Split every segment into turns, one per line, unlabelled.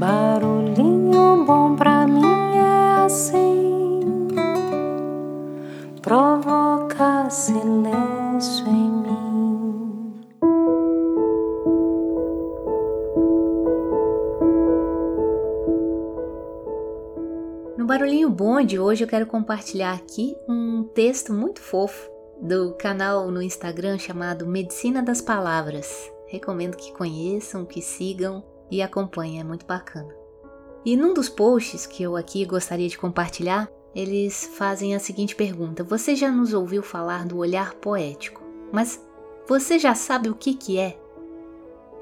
Barulhinho bom pra mim é assim, provoca silêncio em mim.
No Barulhinho Bom de hoje eu quero compartilhar aqui um texto muito fofo do canal no Instagram chamado Medicina das Palavras. Recomendo que conheçam, que sigam e acompanhem, é muito bacana. E num dos posts que eu aqui gostaria de compartilhar, eles fazem a seguinte pergunta: Você já nos ouviu falar do olhar poético, mas você já sabe o que, que é?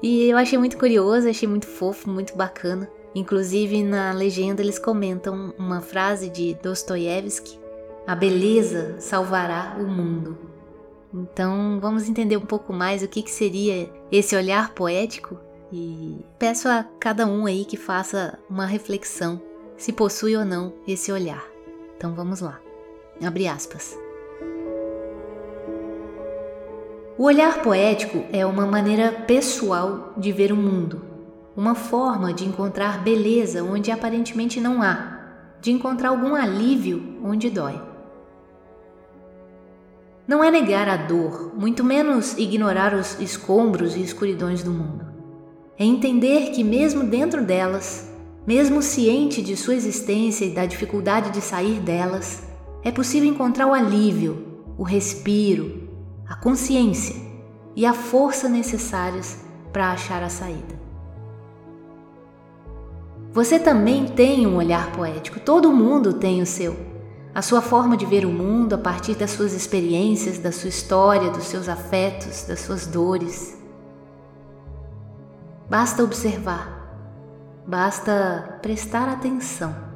E eu achei muito curioso, achei muito fofo, muito bacana. Inclusive na legenda eles comentam uma frase de Dostoiévski: A beleza salvará o mundo. Então vamos entender um pouco mais o que, que seria esse olhar poético e peço a cada um aí que faça uma reflexão se possui ou não esse olhar. Então vamos lá. Abre aspas. O olhar poético é uma maneira pessoal de ver o mundo, uma forma de encontrar beleza onde aparentemente não há, de encontrar algum alívio onde dói. Não é negar a dor, muito menos ignorar os escombros e escuridões do mundo é entender que, mesmo dentro delas, mesmo ciente de sua existência e da dificuldade de sair delas, é possível encontrar o alívio, o respiro, a consciência e a força necessárias para achar a saída. Você também tem um olhar poético, todo mundo tem o seu. A sua forma de ver o mundo a partir das suas experiências, da sua história, dos seus afetos, das suas dores. Basta observar, basta prestar atenção.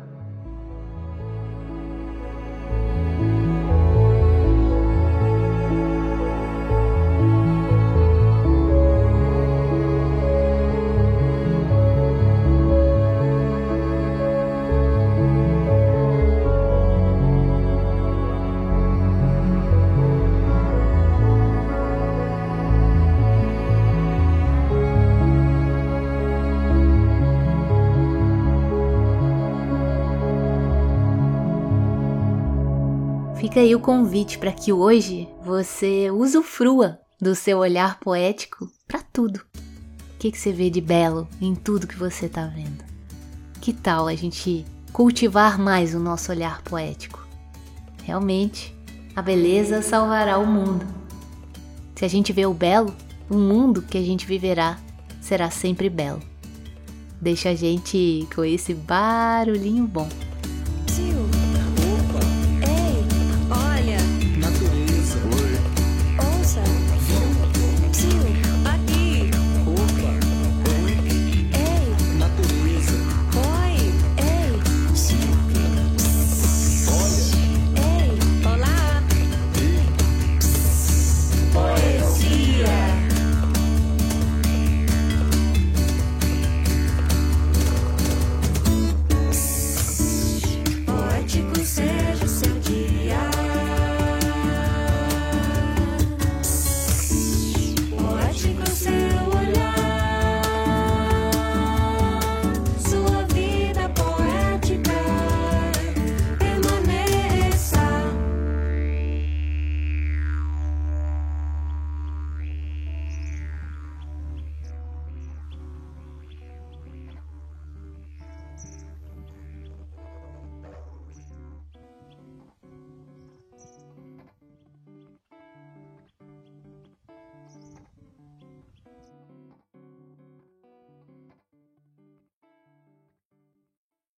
Fica aí o convite para que hoje você usufrua do seu olhar poético para tudo. O que, que você vê de belo em tudo que você está vendo? Que tal a gente cultivar mais o nosso olhar poético? Realmente, a beleza salvará o mundo. Se a gente vê o belo, o mundo que a gente viverá será sempre belo. Deixa a gente com esse barulhinho bom.